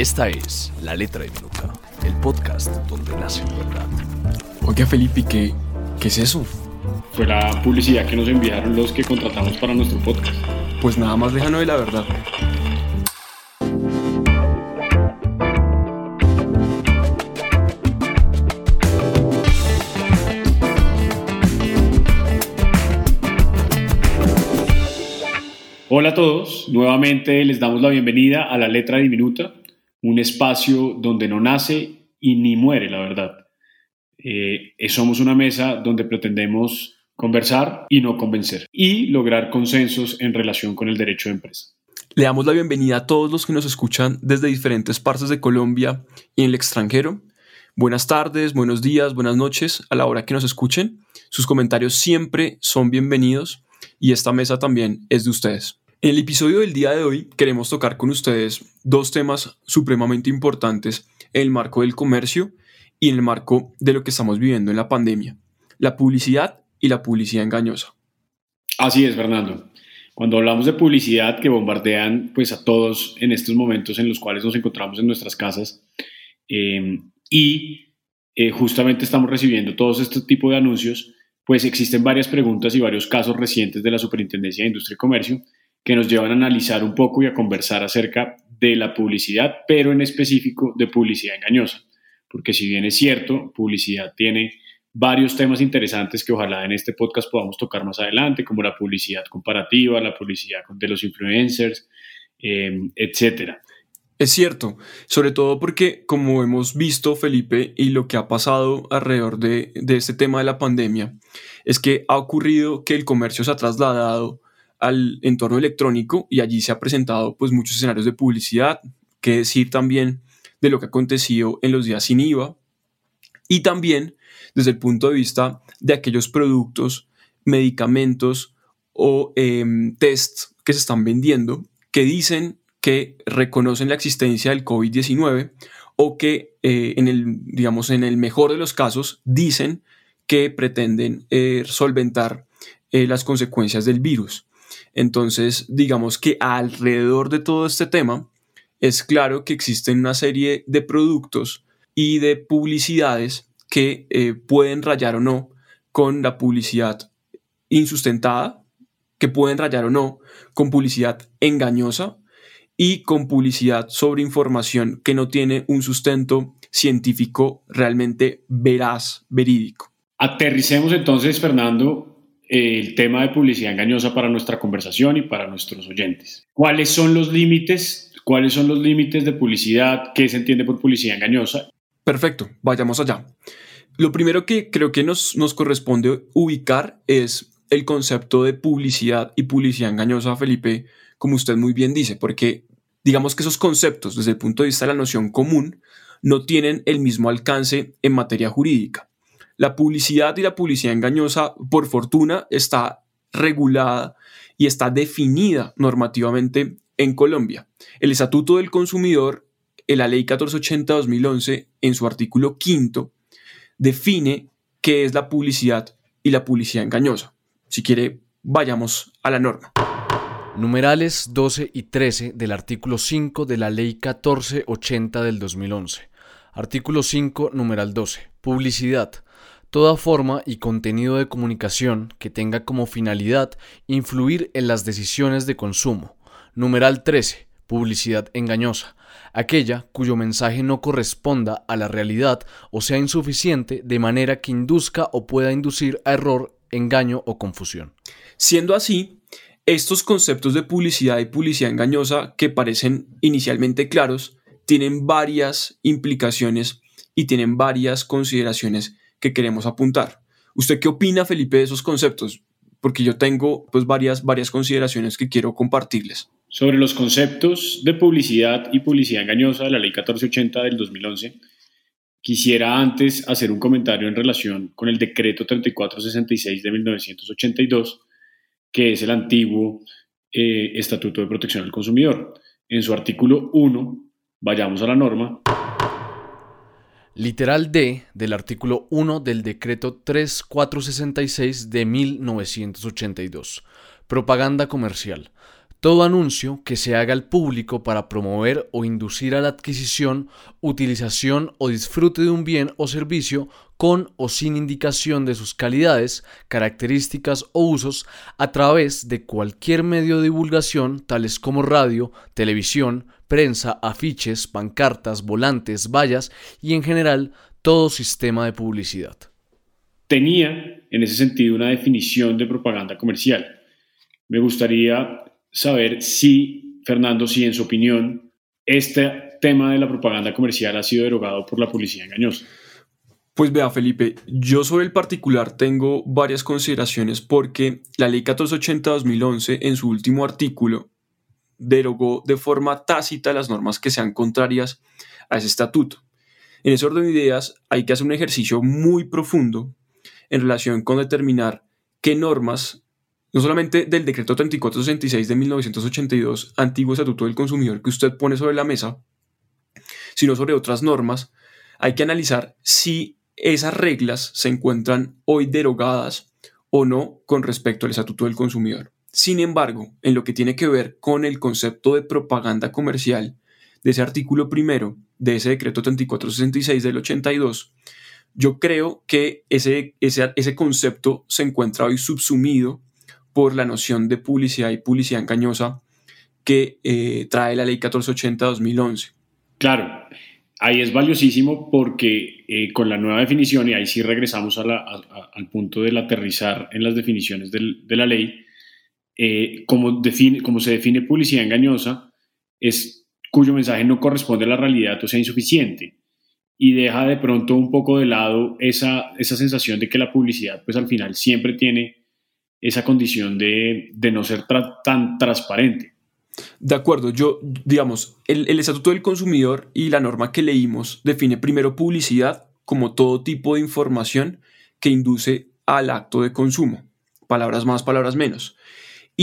Esta es La Letra Diminuta, el podcast donde nace la verdad. Oiga, Felipe, ¿qué, ¿qué es eso? Fue la publicidad que nos enviaron los que contratamos para nuestro podcast. Pues nada más lejano de la verdad. Hola a todos, nuevamente les damos la bienvenida a La Letra Diminuta, un espacio donde no nace y ni muere la verdad. Eh, somos una mesa donde pretendemos conversar y no convencer y lograr consensos en relación con el derecho de empresa. Le damos la bienvenida a todos los que nos escuchan desde diferentes partes de Colombia y en el extranjero. Buenas tardes, buenos días, buenas noches a la hora que nos escuchen. Sus comentarios siempre son bienvenidos y esta mesa también es de ustedes. En el episodio del día de hoy queremos tocar con ustedes dos temas supremamente importantes en el marco del comercio y en el marco de lo que estamos viviendo en la pandemia, la publicidad y la publicidad engañosa. Así es, Fernando. Cuando hablamos de publicidad que bombardean pues a todos en estos momentos en los cuales nos encontramos en nuestras casas eh, y eh, justamente estamos recibiendo todos este tipo de anuncios, pues existen varias preguntas y varios casos recientes de la Superintendencia de Industria y Comercio que nos llevan a analizar un poco y a conversar acerca de la publicidad, pero en específico de publicidad engañosa. Porque si bien es cierto, publicidad tiene varios temas interesantes que ojalá en este podcast podamos tocar más adelante, como la publicidad comparativa, la publicidad de los influencers, eh, etcétera. Es cierto, sobre todo porque como hemos visto, Felipe, y lo que ha pasado alrededor de, de este tema de la pandemia, es que ha ocurrido que el comercio se ha trasladado al entorno electrónico y allí se ha presentado pues muchos escenarios de publicidad, que decir también de lo que ha acontecido en los días sin IVA y también desde el punto de vista de aquellos productos, medicamentos o eh, tests que se están vendiendo que dicen que reconocen la existencia del COVID-19 o que eh, en el digamos en el mejor de los casos dicen que pretenden eh, solventar eh, las consecuencias del virus. Entonces, digamos que alrededor de todo este tema, es claro que existen una serie de productos y de publicidades que eh, pueden rayar o no con la publicidad insustentada, que pueden rayar o no con publicidad engañosa y con publicidad sobre información que no tiene un sustento científico realmente veraz, verídico. Aterricemos entonces, Fernando, el tema de publicidad engañosa para nuestra conversación y para nuestros oyentes. ¿Cuáles son los límites? ¿Cuáles son los límites de publicidad? ¿Qué se entiende por publicidad engañosa? Perfecto, vayamos allá. Lo primero que creo que nos, nos corresponde ubicar es el concepto de publicidad y publicidad engañosa, Felipe, como usted muy bien dice, porque digamos que esos conceptos desde el punto de vista de la noción común no tienen el mismo alcance en materia jurídica. La publicidad y la publicidad engañosa, por fortuna, está regulada y está definida normativamente en Colombia. El Estatuto del Consumidor, en la Ley 1480-2011, en su artículo quinto, define qué es la publicidad y la publicidad engañosa. Si quiere, vayamos a la norma. Numerales 12 y 13 del artículo 5 de la Ley 1480 del 2011. Artículo 5, numeral 12. Publicidad toda forma y contenido de comunicación que tenga como finalidad influir en las decisiones de consumo. Numeral 13. Publicidad engañosa. Aquella cuyo mensaje no corresponda a la realidad o sea insuficiente de manera que induzca o pueda inducir a error, engaño o confusión. Siendo así, estos conceptos de publicidad y publicidad engañosa que parecen inicialmente claros, tienen varias implicaciones y tienen varias consideraciones que queremos apuntar. ¿Usted qué opina, Felipe, de esos conceptos? Porque yo tengo pues varias, varias consideraciones que quiero compartirles. Sobre los conceptos de publicidad y publicidad engañosa de la Ley 1480 del 2011, quisiera antes hacer un comentario en relación con el decreto 3466 de 1982, que es el antiguo eh, Estatuto de Protección del Consumidor. En su artículo 1, vayamos a la norma. Literal D del artículo 1 del decreto 3466 de 1982. Propaganda comercial. Todo anuncio que se haga al público para promover o inducir a la adquisición, utilización o disfrute de un bien o servicio con o sin indicación de sus calidades, características o usos a través de cualquier medio de divulgación tales como radio, televisión, prensa, afiches, pancartas, volantes, vallas y en general todo sistema de publicidad. Tenía en ese sentido una definición de propaganda comercial. Me gustaría saber si, Fernando, si en su opinión este tema de la propaganda comercial ha sido derogado por la publicidad engañosa. Pues vea, Felipe, yo sobre el particular tengo varias consideraciones porque la ley 1480-2011 en su último artículo derogó de forma tácita las normas que sean contrarias a ese estatuto. En ese orden de ideas hay que hacer un ejercicio muy profundo en relación con determinar qué normas, no solamente del decreto 3466 de 1982, antiguo estatuto del consumidor que usted pone sobre la mesa, sino sobre otras normas, hay que analizar si esas reglas se encuentran hoy derogadas o no con respecto al estatuto del consumidor. Sin embargo, en lo que tiene que ver con el concepto de propaganda comercial de ese artículo primero de ese decreto 3466 del 82, yo creo que ese, ese, concepto se encuentra hoy subsumido por la noción de publicidad y publicidad engañosa que eh, trae la ley 1480-2011. Claro, ahí es valiosísimo porque eh, con la nueva definición, y ahí sí regresamos al punto del aterrizar en las definiciones de la ley, eh, como, define, como se define publicidad engañosa, es cuyo mensaje no corresponde a la realidad o sea insuficiente y deja de pronto un poco de lado esa, esa sensación de que la publicidad pues al final siempre tiene esa condición de, de no ser tan transparente. De acuerdo, yo, digamos, el, el Estatuto del Consumidor y la norma que leímos define primero publicidad como todo tipo de información que induce al acto de consumo. Palabras más, palabras menos.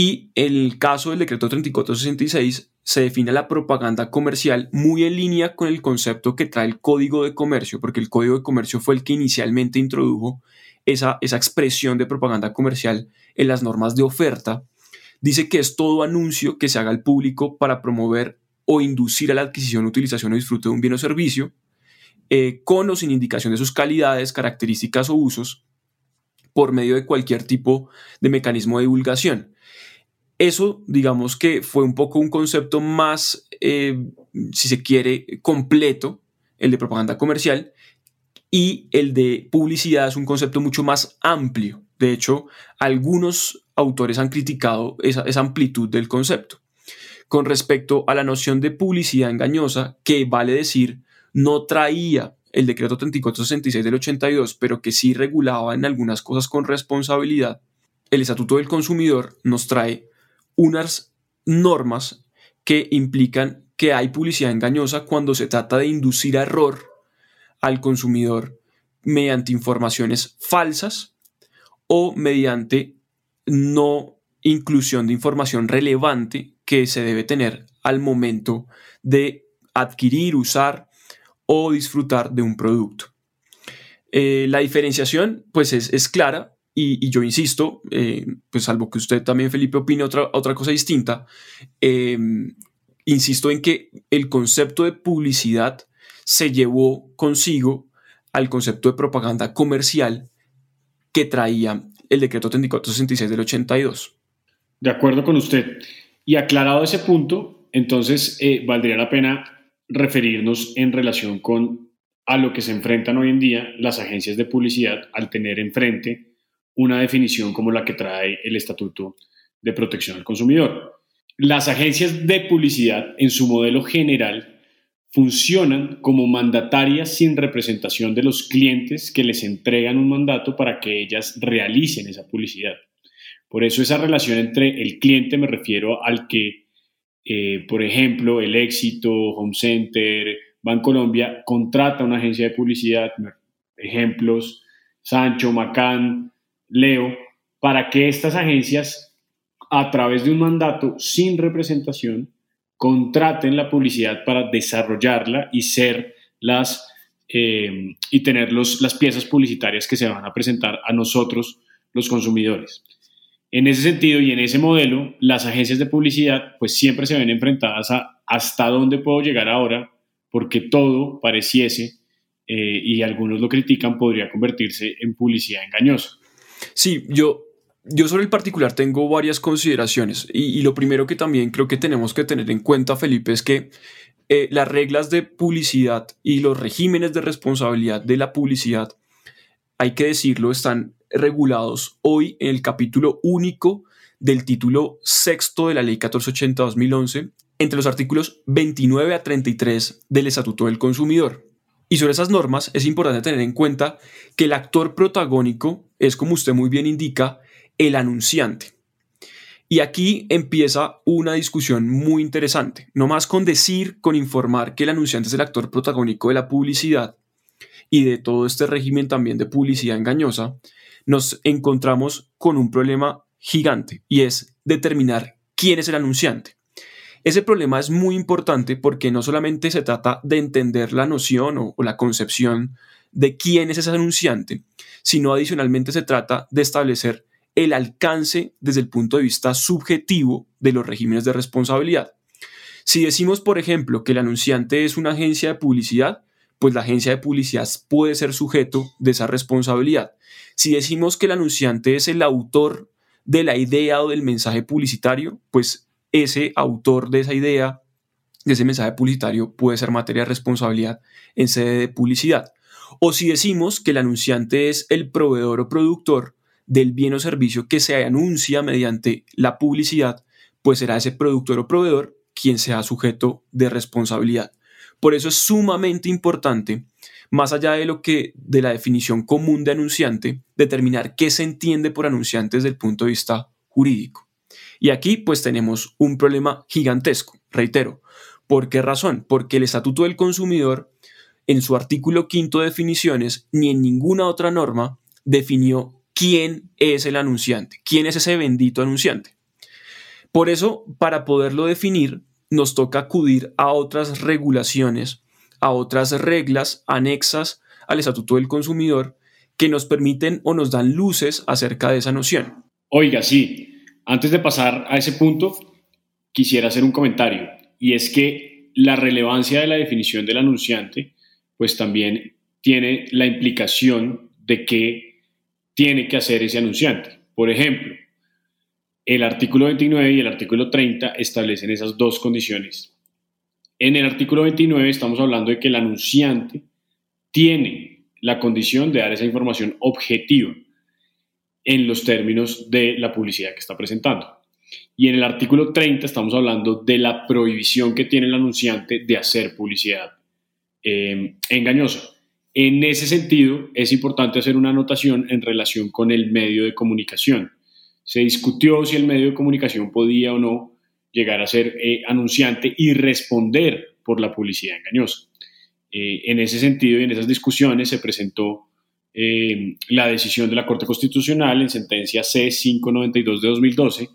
Y el caso del decreto 3466 se define la propaganda comercial muy en línea con el concepto que trae el Código de Comercio, porque el Código de Comercio fue el que inicialmente introdujo esa, esa expresión de propaganda comercial en las normas de oferta dice que es todo anuncio que se haga al público para promover o inducir a la adquisición, utilización o disfrute de un bien o servicio, eh, con o sin indicación de sus calidades, características o usos, por medio de cualquier tipo de mecanismo de divulgación. Eso, digamos que fue un poco un concepto más, eh, si se quiere, completo, el de propaganda comercial, y el de publicidad es un concepto mucho más amplio. De hecho, algunos autores han criticado esa, amplitud del concepto. Con respecto a la noción de publicidad engañosa, que vale decir no traía el decreto 3466 del 82, pero que sí regulaba en algunas cosas con responsabilidad, el Estatuto del Consumidor nos trae unas normas que implican que hay publicidad engañosa cuando se trata de inducir error al consumidor mediante informaciones falsas o mediante no inclusión de información relevante que se debe tener al momento de adquirir, usar o disfrutar de un producto. Eh, la diferenciación pues es, clara y, yo insisto, eh, pues salvo que usted también Felipe opine otra, otra cosa distinta, em, insisto en que el concepto de publicidad se llevó consigo al concepto de propaganda comercial que traía el decreto 3466 del 82. De acuerdo con usted. Y aclarado ese punto, entonces eh, valdría la pena referirnos en relación con a lo que se enfrentan hoy en día las agencias de publicidad al tener enfrente una definición como la que trae el Estatuto de Protección al Consumidor. Las agencias de publicidad en su modelo general funcionan como mandatarias sin representación de los clientes que les entregan un mandato para que ellas realicen esa publicidad. Por eso esa relación entre el cliente, me refiero al que, eh, por ejemplo, el éxito, Home Center, Bancolombia, contrata una agencia de publicidad, ejemplos, Sancho, Macán, Leo, para que estas agencias, a través de un mandato sin representación, contraten la publicidad para desarrollarla y ser las eh, y tener las piezas publicitarias que se van a presentar a nosotros, los consumidores. En ese sentido y en ese modelo, las agencias de publicidad pues siempre se ven enfrentadas a hasta dónde puedo llegar ahora, porque todo pareciese, eh, y algunos lo critican, podría convertirse en publicidad engañosa. Sí, yo, yo sobre el particular tengo varias consideraciones y, lo primero que también creo que tenemos que tener en cuenta, Felipe, es que eh, las reglas de publicidad y los regímenes de responsabilidad de la publicidad, hay que decirlo, están regulados hoy en el capítulo único del título sexto de la Ley 1480-2011, entre los artículos 29 a 33 del Estatuto del Consumidor. Y sobre esas normas es importante tener en cuenta que el actor protagónico es, como usted muy bien indica, el anunciante. Y aquí empieza una discusión muy interesante. No más con decir, con informar que el anunciante es el actor protagónico de la publicidad y de todo este régimen también de publicidad engañosa, nos encontramos con un problema gigante y es determinar quién es el anunciante. Ese problema es muy importante porque no solamente se trata de entender la noción o, la concepción de quién es ese anunciante, sino adicionalmente se trata de establecer el alcance desde el punto de vista subjetivo de los regímenes de responsabilidad. Si decimos, por ejemplo, que el anunciante es una agencia de publicidad, pues la agencia de publicidad puede ser sujeto de esa responsabilidad. Si decimos que el anunciante es el autor de la idea o del mensaje publicitario, pues ese autor de esa idea, de ese mensaje publicitario, puede ser materia de responsabilidad en sede de publicidad. O si decimos que el anunciante es el proveedor o productor del bien o servicio que se anuncia mediante la publicidad, pues será ese productor o proveedor quien sea sujeto de responsabilidad. Por eso es sumamente importante, más allá de lo que de la definición común de anunciante, determinar qué se entiende por anunciante desde el punto de vista jurídico. Y aquí pues tenemos un problema gigantesco, reitero. ¿Por qué razón? Porque el Estatuto del Consumidor, en su artículo quinto de definiciones, ni en ninguna otra norma definió quién es el anunciante, quién es ese bendito anunciante. Por eso, para poderlo definir, nos toca acudir a otras regulaciones, a otras reglas anexas al Estatuto del Consumidor que nos permiten o nos dan luces acerca de esa noción. Oiga, sí, antes de pasar a ese punto, quisiera hacer un comentario, y es que la relevancia de la definición del anunciante, pues también tiene la implicación de qué tiene que hacer ese anunciante. Por ejemplo, el artículo 29 y el artículo 30 establecen esas dos condiciones. En el artículo 29 estamos hablando de que el anunciante tiene la condición de dar esa información objetiva en los términos de la publicidad que está presentando. Y en el artículo 30 estamos hablando de la prohibición que tiene el anunciante de hacer publicidad eh, engañosa. En ese sentido, es importante hacer una anotación en relación con el medio de comunicación. Se discutió si el medio de comunicación podía o no llegar a ser eh, anunciante y responder por la publicidad engañosa. Eh, en ese sentido y en esas discusiones se presentó eh, la decisión de la Corte Constitucional en sentencia C592 de 2012,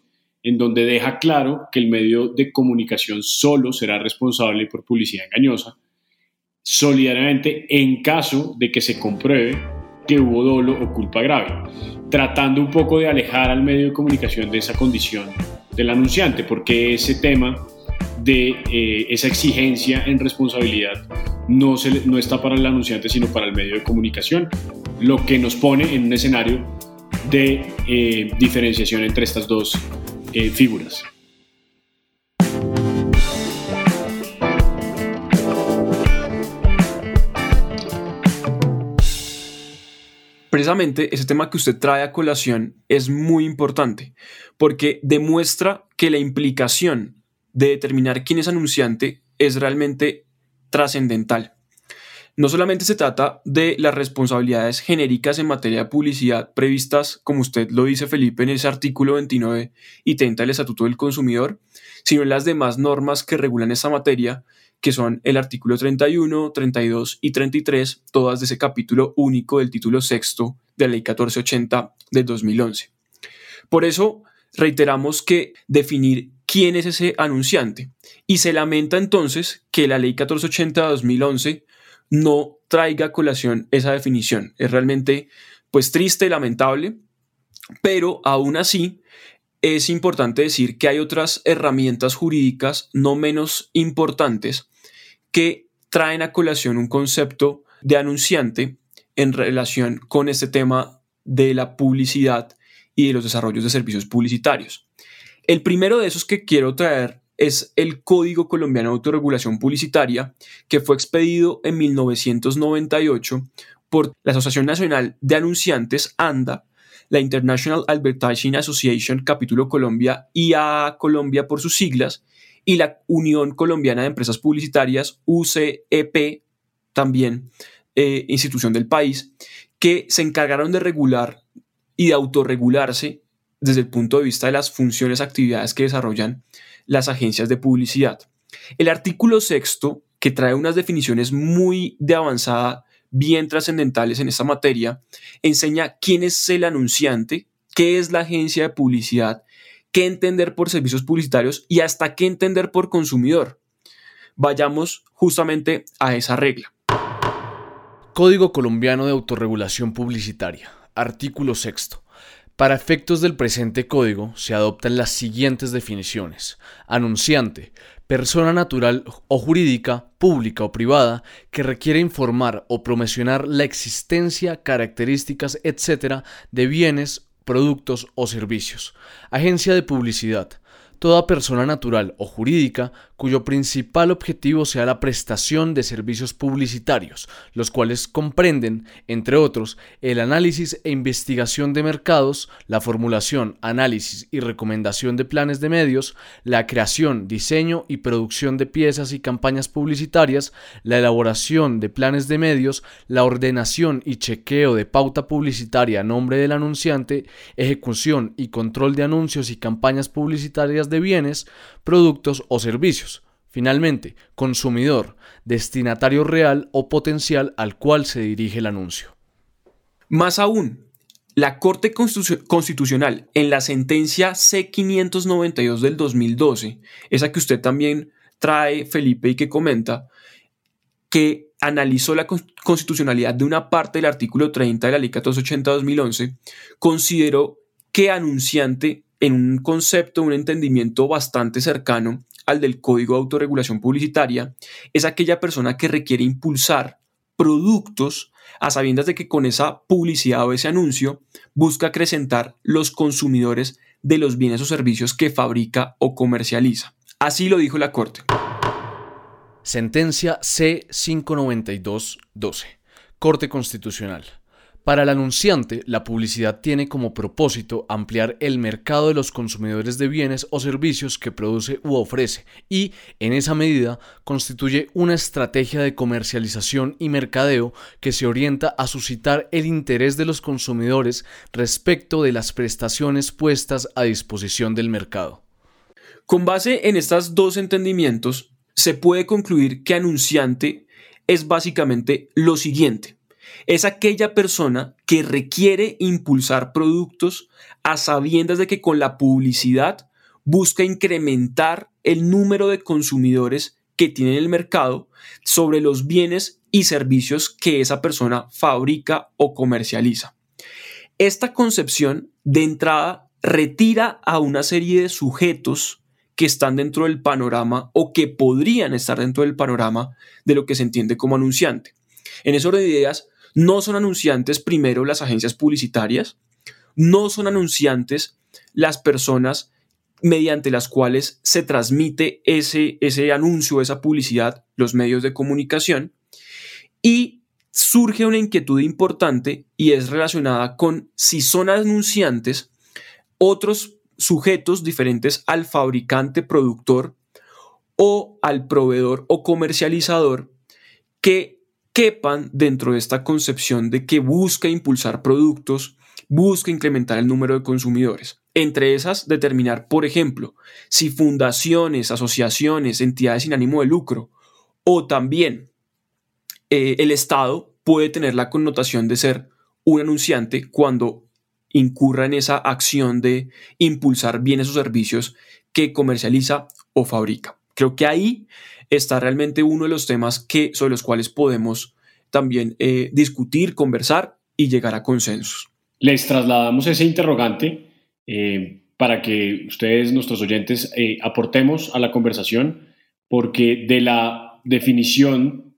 en donde deja claro que el medio de comunicación solo será responsable por publicidad engañosa, solidariamente en caso de que se compruebe que hubo dolo o culpa grave, tratando un poco de alejar al medio de comunicación de esa condición del anunciante, porque ese tema de eh, esa exigencia en responsabilidad no, se, no está para el anunciante, sino para el medio de comunicación, lo que nos pone en un escenario de eh, diferenciación entre estas dos eh, figuras. Precisamente ese tema que usted trae a colación es muy importante porque demuestra que la implicación de determinar quién es anunciante es realmente trascendental. No solamente se trata de las responsabilidades genéricas en materia de publicidad previstas, como usted lo dice Felipe, en ese artículo 29 y 30 del Estatuto del Consumidor, sino en las demás normas que regulan esa materia que son el artículo 31, 32 y 33, todas de ese capítulo único del título sexto de la Ley 1480 de 2011. Por eso reiteramos que definir quién es ese anunciante y se lamenta entonces que la Ley 1480 de 2011 no traiga a colación esa definición. Es realmente pues triste, lamentable pero aún así es importante decir que hay otras herramientas jurídicas no menos importantes que traen a colación un concepto de anunciante en relación con este tema de la publicidad y de los desarrollos de servicios publicitarios. El primero de esos que quiero traer es el Código Colombiano de Autorregulación Publicitaria, que fue expedido en 1998 por la Asociación Nacional de Anunciantes, ANDA, la International Advertising Association, capítulo Colombia, IA Colombia por sus siglas, y la Unión Colombiana de Empresas Publicitarias, UCEP, también eh, institución del país, que se encargaron de regular y de autorregularse desde el punto de vista de las funciones, actividades que desarrollan las agencias de publicidad. El artículo sexto, que trae unas definiciones muy de avanzada, bien trascendentales en esta materia, enseña quién es el anunciante, qué es la agencia de publicidad, qué entender por servicios publicitarios y hasta qué entender por consumidor. Vayamos justamente a esa regla. Código Colombiano de Autorregulación Publicitaria, artículo sexto. Para efectos del presente código se adoptan las siguientes definiciones. Anunciante, persona natural o jurídica, pública o privada, que requiere informar o promocionar la existencia, características, etc. de bienes, productos o servicios. Agencia de publicidad, toda persona natural o jurídica cuyo principal objetivo sea la prestación de servicios publicitarios, los cuales comprenden, entre otros, el análisis e investigación de mercados, la formulación, análisis y recomendación de planes de medios, la creación, diseño y producción de piezas y campañas publicitarias, la elaboración de planes de medios, la ordenación y chequeo de pauta publicitaria a nombre del anunciante, ejecución y control de anuncios y campañas publicitarias de bienes, productos o servicios. Finalmente, consumidor, destinatario real o potencial al cual se dirige el anuncio. Más aún, la Corte Constitucional en la sentencia C592 del 2012, esa que usted también trae, Felipe, y que comenta, que analizó la constitucionalidad de una parte del artículo 30 de la Ley 1480-2011, consideró que anunciante en un concepto, un entendimiento bastante cercano al del Código de Autorregulación Publicitaria, es aquella persona que requiere impulsar productos a sabiendas de que con esa publicidad o ese anuncio busca acrecentar los consumidores de los bienes o servicios que fabrica o comercializa. Así lo dijo la Corte. Sentencia C592-12. Corte Constitucional. Para el anunciante, la publicidad tiene como propósito ampliar el mercado de los consumidores de bienes o servicios que produce u ofrece y, en esa medida, constituye una estrategia de comercialización y mercadeo que se orienta a suscitar el interés de los consumidores respecto de las prestaciones puestas a disposición del mercado. Con base en estos dos entendimientos, se puede concluir que anunciante es básicamente lo siguiente es aquella persona que requiere impulsar productos a sabiendas de que con la publicidad busca incrementar el número de consumidores que tiene el mercado sobre los bienes y servicios que esa persona fabrica o comercializa. Esta concepción de entrada retira a una serie de sujetos que están dentro del panorama o que podrían estar dentro del panorama de lo que se entiende como anunciante. En ese orden de ideas, no son anunciantes primero las agencias publicitarias, no son anunciantes las personas mediante las cuales se transmite ese, ese anuncio, esa publicidad, los medios de comunicación. Y surge una inquietud importante y es relacionada con si son anunciantes otros sujetos diferentes al fabricante, productor o al proveedor o comercializador que quepan dentro de esta concepción de que busca impulsar productos, busca incrementar el número de consumidores. Entre esas, determinar, por ejemplo, si fundaciones, asociaciones, entidades sin ánimo de lucro o también eh, el Estado puede tener la connotación de ser un anunciante cuando incurra en esa acción de impulsar bienes o servicios que comercializa o fabrica. Creo que ahí está realmente uno de los temas que, sobre los cuales podemos también eh, discutir, conversar y llegar a consensos. les trasladamos ese interrogante para que ustedes, nuestros oyentes, aportemos a la conversación, porque de la definición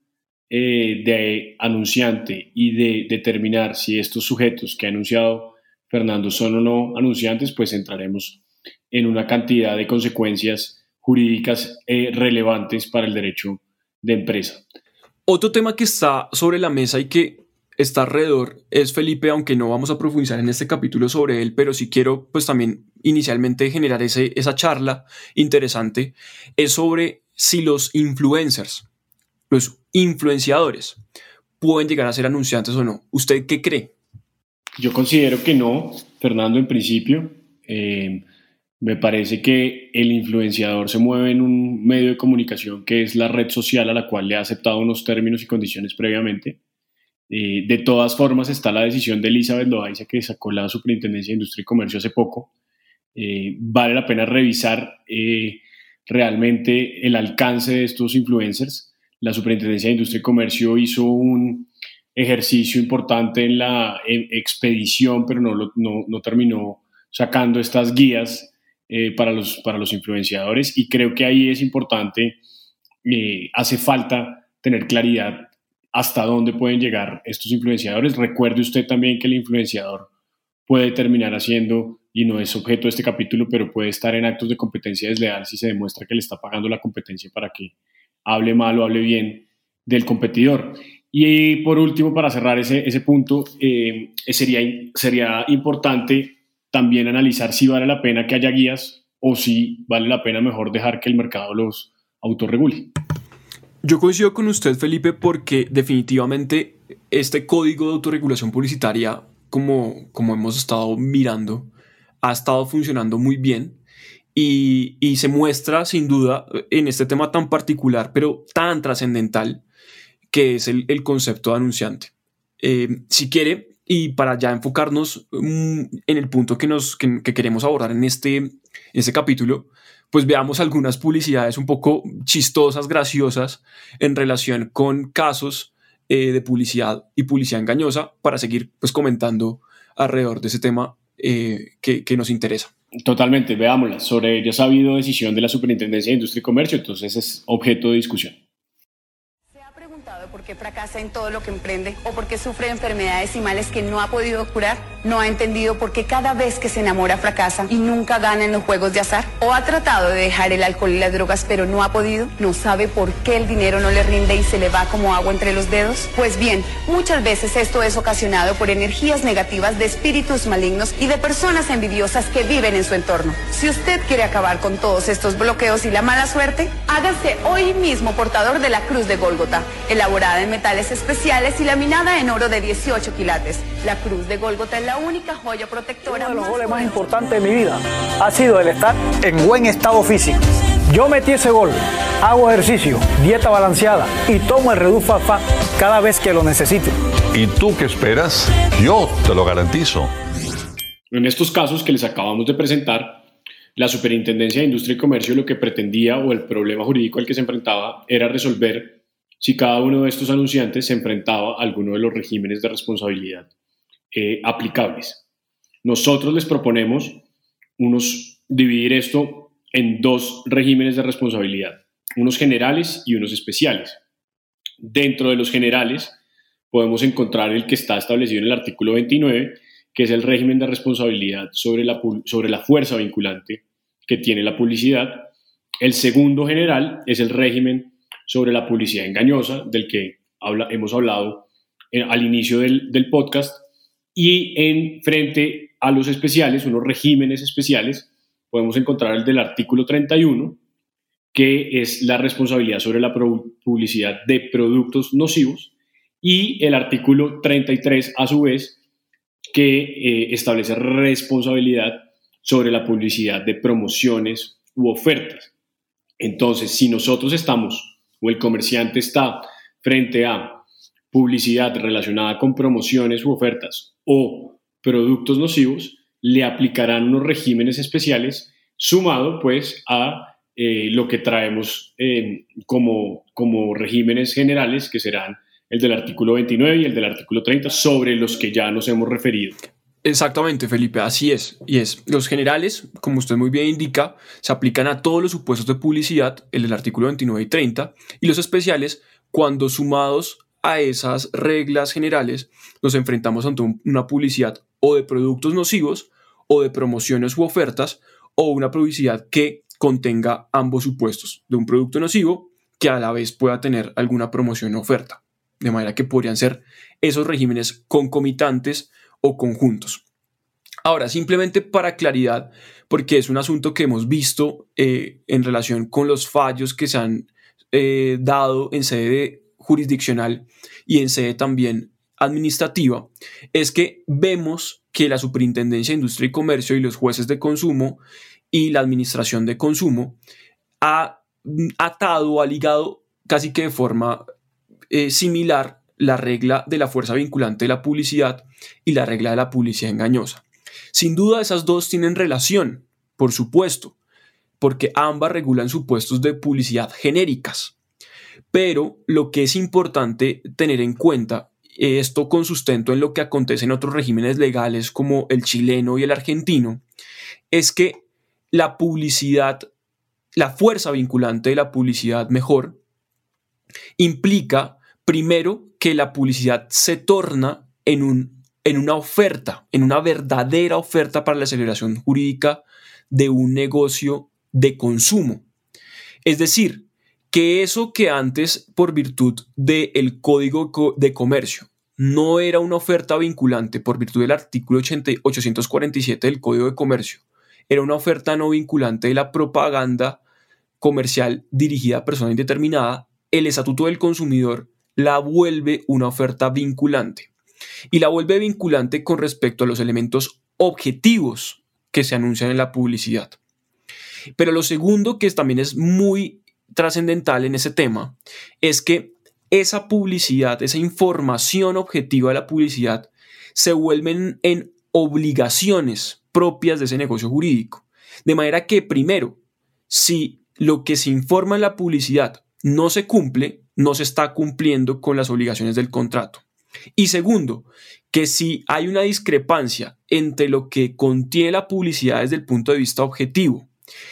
de anunciante y de determinar si estos sujetos que ha anunciado Fernando son o no anunciantes, pues entraremos en una cantidad de consecuencias jurídicas eh, relevantes para el derecho de empresa. Otro tema que está sobre la mesa y que está alrededor es Felipe, aunque no vamos a profundizar en este capítulo sobre él, pero sí quiero pues también inicialmente generar ese, esa charla interesante, es sobre si los influencers, los influenciadores, pueden llegar a ser anunciantes o no. ¿Usted qué cree? Yo considero que no, Fernando, en principio. Eh, me parece que el influenciador se mueve en un medio de comunicación que es la red social a la cual le ha aceptado unos términos y condiciones previamente. Eh, de todas formas, está la decisión de Elizabeth Loaiza que sacó la Superintendencia de Industria y Comercio hace poco. Eh, vale la pena revisar realmente el alcance de estos influencers. La Superintendencia de Industria y Comercio hizo un, ejercicio importante en la expedición, pero no, no, no, terminó sacando estas guías eh, para, los, para los influenciadores y creo que ahí es importante, eh, hace falta tener claridad hasta dónde pueden llegar estos influenciadores. Recuerde usted también que el influenciador puede terminar haciendo, y no es objeto de este capítulo, pero puede estar en actos de competencia desleal si se demuestra que le está pagando la competencia para que hable mal o hable bien del competidor. Y por último, para cerrar ese, ese punto, eh, sería, sería importante también analizar si vale la pena que haya guías o si vale la pena mejor dejar que el mercado los autorregule. Yo coincido con usted, Felipe, porque definitivamente este código de autorregulación publicitaria, como, como hemos estado mirando, ha estado funcionando muy bien y, y se muestra sin duda en este tema tan particular, pero tan trascendental, que es el, concepto de anunciante. Eh, si quiere, y para ya enfocarnos mm, en el punto que, nos, que, queremos abordar en este, en este capítulo, pues veamos algunas publicidades un poco chistosas, graciosas, en relación con casos eh, de publicidad y publicidad engañosa, para seguir pues, comentando alrededor de ese tema eh, que, que, nos interesa. Totalmente, veámosla. Sobre ellas ha habido decisión de la Superintendencia de Industria y Comercio, entonces es objeto de discusión qué fracasa en todo lo que emprende o por qué sufre enfermedades y males que no ha podido curar, no ha entendido por qué cada vez que se enamora fracasa y nunca gana en los juegos de azar, o ha tratado de dejar el alcohol y las drogas pero no ha podido, no sabe por qué el dinero no le rinde y se le va como agua entre los dedos. Pues bien, muchas veces esto es ocasionado por energías negativas de espíritus malignos y de personas envidiosas que viven en su entorno. Si usted quiere acabar con todos estos bloqueos y la mala suerte, hágase hoy mismo portador de la cruz de Gólgota, elaborada en metales especiales y laminada en oro de 18 quilates. La Cruz de Golgota es la única joya protectora. Uno de los goles más importantes de mi vida ha sido el estar en buen estado físico. Yo metí ese gol, hago ejercicio, dieta balanceada y tomo el Redufa cada vez que lo necesite. ¿Y tú qué esperas? Yo te lo garantizo. En estos casos que les acabamos de presentar, la Superintendencia de Industria y Comercio lo que pretendía o el problema jurídico al que se enfrentaba era resolver si cada uno de estos anunciantes se enfrentaba a alguno de los regímenes de responsabilidad eh, aplicables. Nosotros les proponemos unos, dividir esto en dos regímenes de responsabilidad, unos generales y unos especiales. Dentro de los generales podemos encontrar el que está establecido en el artículo 29, que es el régimen de responsabilidad sobre la, sobre la fuerza vinculante que tiene la publicidad. El segundo general es el régimen sobre la publicidad engañosa, del que hemos hablado eh, al inicio del, podcast, y en frente a los especiales, unos regímenes especiales, podemos encontrar el del artículo 31, que es la responsabilidad sobre la publicidad de productos nocivos, y el artículo 33, a su vez, que eh, establece responsabilidad sobre la publicidad de promociones u ofertas. Entonces, si nosotros estamos o el comerciante está frente a publicidad relacionada con promociones u ofertas o productos nocivos, le aplicarán unos regímenes especiales sumado pues a eh, lo que traemos eh, como, como regímenes generales que serán el del artículo 29 y el del artículo 30 sobre los que ya nos hemos referido. Exactamente, Felipe, así es. Y es, los generales, como usted muy bien indica, se aplican a todos los supuestos de publicidad, el del artículo 29 y 30, y los especiales, cuando sumados a esas reglas generales, nos enfrentamos ante una publicidad o de productos nocivos, o de promociones u ofertas, o una publicidad que contenga ambos supuestos, de un producto nocivo que a la vez pueda tener alguna promoción o oferta. De manera que podrían ser esos regímenes concomitantes o conjuntos. Ahora, simplemente para claridad, porque es un asunto que hemos visto eh, en relación con los fallos que se han eh, dado en sede jurisdiccional y en sede también administrativa, es que vemos que la Superintendencia de Industria y Comercio y los jueces de consumo y la Administración de Consumo ha atado, ha ligado casi que de forma eh, similar la regla de la fuerza vinculante de la publicidad y la regla de la publicidad engañosa. Sin duda esas dos tienen relación, por supuesto, porque ambas regulan supuestos de publicidad genéricas. Pero lo que es importante tener en cuenta, esto con sustento en lo que acontece en otros regímenes legales como el chileno y el argentino, es que la publicidad, la fuerza vinculante de la publicidad mejor, implica primero que la publicidad se torna en, un, en una oferta, en una verdadera oferta para la celebración jurídica de un negocio de consumo. Es decir, que eso que antes, por virtud del Código de Comercio, no era una oferta vinculante por virtud del artículo 847 del Código de Comercio, era una oferta no vinculante de la propaganda comercial dirigida a persona indeterminada, el Estatuto del Consumidor la vuelve una oferta vinculante. Y la vuelve vinculante con respecto a los elementos objetivos que se anuncian en la publicidad. Pero lo segundo, que también es muy trascendental en ese tema, es que esa publicidad, esa información objetiva de la publicidad, se vuelven en obligaciones propias de ese negocio jurídico. De manera que, primero, si lo que se informa en la publicidad no se cumple, no se está cumpliendo con las obligaciones del contrato. Y segundo, que si hay una discrepancia entre lo que contiene la publicidad desde el punto de vista objetivo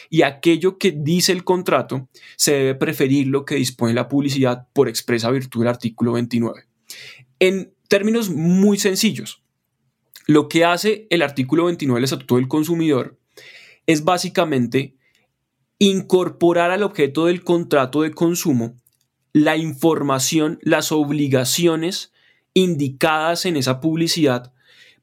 y aquello que dice el contrato, se debe preferir lo que dispone la publicidad por expresa virtud del artículo 29. En términos muy sencillos, lo que hace el artículo 29 del Estatuto del Consumidor es básicamente incorporar al objeto del contrato de consumo la información, las obligaciones indicadas en esa publicidad,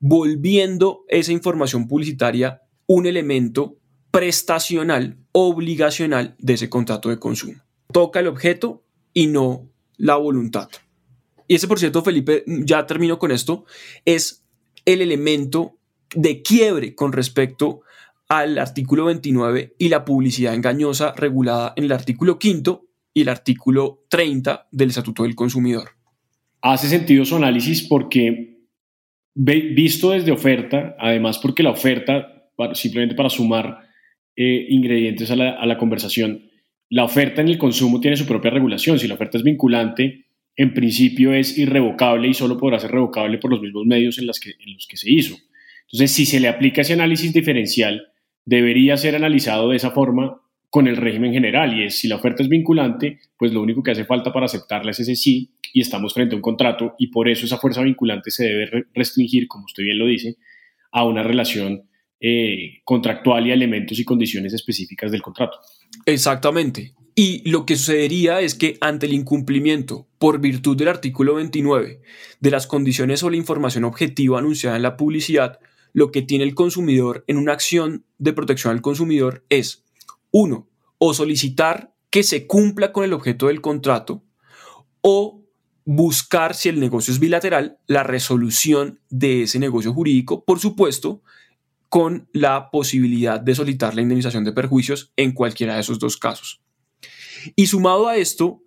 volviendo esa información publicitaria un elemento prestacional, obligacional de ese contrato de consumo. Toca el objeto y no la voluntad. Y ese, por cierto, Felipe, ya termino con esto, es el elemento de quiebre con respecto al artículo 29 y la publicidad engañosa regulada en el artículo 5 y el artículo 30 del Estatuto del Consumidor. Hace sentido su análisis porque, visto desde oferta, además porque la oferta, simplemente para sumar eh, ingredientes a la, conversación, la oferta en el consumo tiene su propia regulación. Si la oferta es vinculante, en principio es irrevocable y solo podrá ser revocable por los mismos medios en, en los que se hizo. Entonces, si se le aplica ese análisis diferencial, debería ser analizado de esa forma con el régimen general y es si la oferta es vinculante, pues lo único que hace falta para aceptarla es ese sí y estamos frente a un contrato y por eso esa fuerza vinculante se debe restringir, como usted bien lo dice, a una relación eh, contractual y a elementos y condiciones específicas del contrato. Exactamente. Y lo que sucedería es que ante el incumplimiento, por virtud del artículo 29, de las condiciones o la información objetiva anunciada en la publicidad, lo que tiene el consumidor en una acción de protección al consumidor es uno, o solicitar que se cumpla con el objeto del contrato o buscar, si el negocio es bilateral, la resolución de ese negocio jurídico, por supuesto, con la posibilidad de solicitar la indemnización de perjuicios en cualquiera de esos dos casos. Y sumado a esto,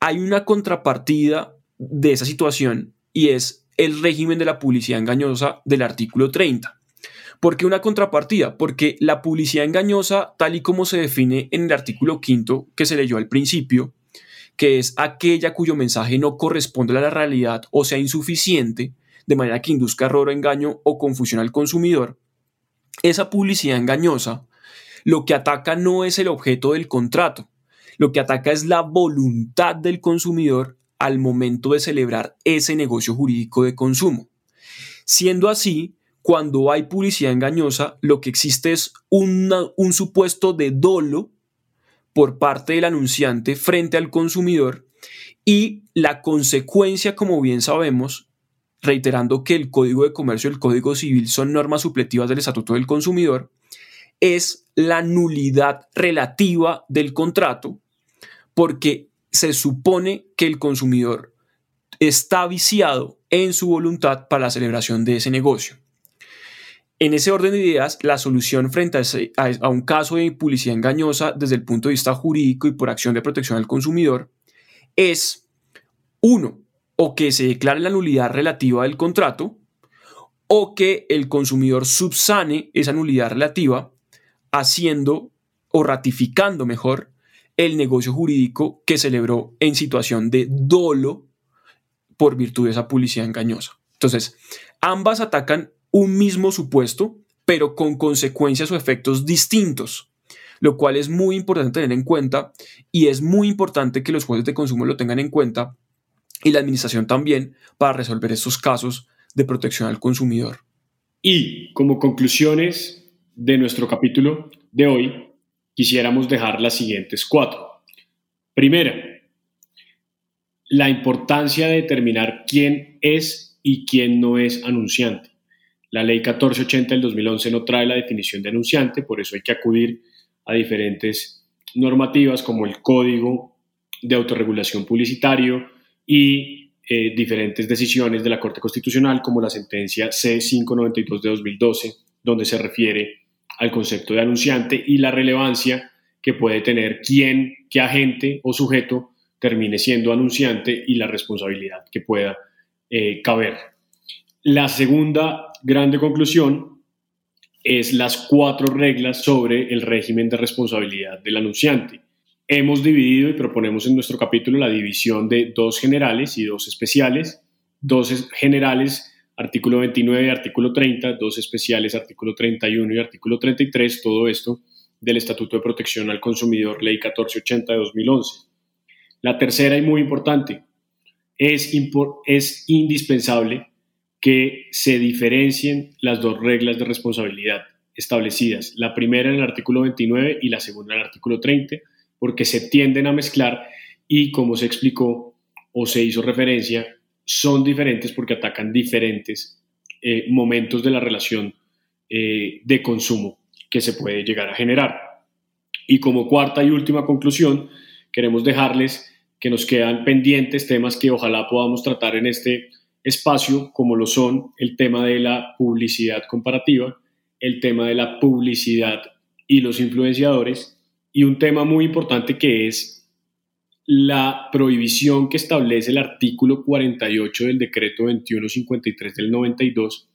hay una contrapartida de esa situación y es el régimen de la publicidad engañosa del artículo 30. ¿Por qué una contrapartida? Porque la publicidad engañosa, tal y como se define en el artículo quinto que se leyó al principio, que es aquella cuyo mensaje no corresponde a la realidad o sea insuficiente, de manera que induzca error, engaño o confusión al consumidor, esa publicidad engañosa lo que ataca no es el objeto del contrato, lo que ataca es la voluntad del consumidor al momento de celebrar ese negocio jurídico de consumo. Siendo así, cuando hay publicidad engañosa, lo que existe es un supuesto de dolo por parte del anunciante frente al consumidor y la consecuencia, como bien sabemos, reiterando que el Código de Comercio y el Código Civil son normas supletivas del Estatuto del Consumidor, es la nulidad relativa del contrato porque se supone que el consumidor está viciado en su voluntad para la celebración de ese negocio. En ese orden de ideas, la solución frente a, un caso de publicidad engañosa desde el punto de vista jurídico y por acción de protección al consumidor es, uno, o que se declare la nulidad relativa del contrato, o que el consumidor subsane esa nulidad relativa haciendo o ratificando mejor el negocio jurídico que celebró en situación de dolo por virtud de esa publicidad engañosa. Entonces, ambas atacan un mismo supuesto, pero con consecuencias o efectos distintos, lo cual es muy importante tener en cuenta y es muy importante que los jueces de consumo lo tengan en cuenta y la administración también para resolver estos casos de protección al consumidor. Y como conclusiones de nuestro capítulo de hoy, quisiéramos dejar las siguientes cuatro. Primera, la importancia de determinar quién es y quién no es anunciante. La ley 1480 del 2011 no trae la definición de anunciante, por eso hay que acudir a diferentes normativas como el Código de Autorregulación Publicitario y eh, diferentes decisiones de la Corte Constitucional como la sentencia C592 de 2012, donde se refiere al concepto de anunciante y la relevancia que puede tener quién, qué agente o sujeto termine siendo anunciante y la responsabilidad que pueda eh, caber. La segunda grande conclusión es las cuatro reglas sobre el régimen de responsabilidad del anunciante. Hemos dividido y proponemos en nuestro capítulo la división de dos generales y dos especiales. Dos generales, artículo 29 y artículo 30, dos especiales, artículo 31 y artículo 33, todo esto del Estatuto de Protección al Consumidor, Ley 1480 de 2011. La tercera y muy importante, es, es indispensable que se diferencien las dos reglas de responsabilidad establecidas, la primera en el artículo 29 y la segunda en el artículo 30, porque se tienden a mezclar y como se explicó o se hizo referencia, son diferentes porque atacan diferentes eh, momentos de la relación eh, de consumo que se puede llegar a generar. Y como cuarta y última conclusión, queremos dejarles que nos quedan pendientes temas que ojalá podamos tratar en este espacio, como lo son el tema de la publicidad comparativa, el tema de la publicidad y los influenciadores, y un tema muy importante que es la prohibición que establece el artículo 48 del decreto 2153 del 92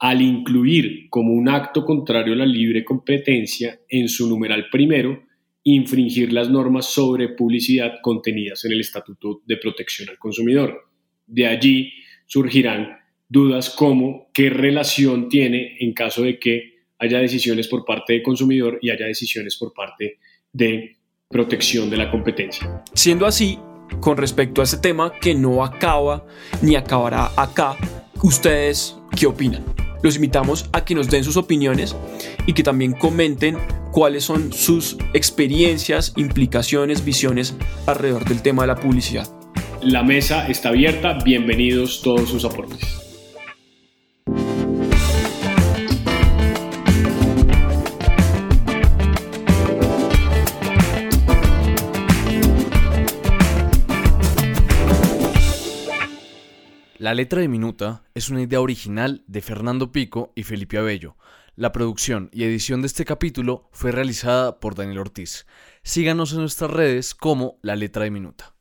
al incluir como un acto contrario a la libre competencia en su numeral primero infringir las normas sobre publicidad contenidas en el Estatuto de Protección al Consumidor. De allí surgirán dudas como qué relación tiene en caso de que haya decisiones por parte del consumidor y haya decisiones por parte de protección de la competencia. Siendo así, con respecto a este tema que no acaba ni acabará acá, ¿ustedes qué opinan? Los invitamos a que nos den sus opiniones y que también comenten cuáles son sus experiencias, implicaciones, visiones alrededor del tema de la publicidad. La mesa está abierta, bienvenidos todos sus aportes. La letra de Minuta es una idea original de Fernando Pico y Felipe Abello. La producción y edición de este capítulo fue realizada por Daniel Ortiz. Síganos en nuestras redes como La letra de Minuta.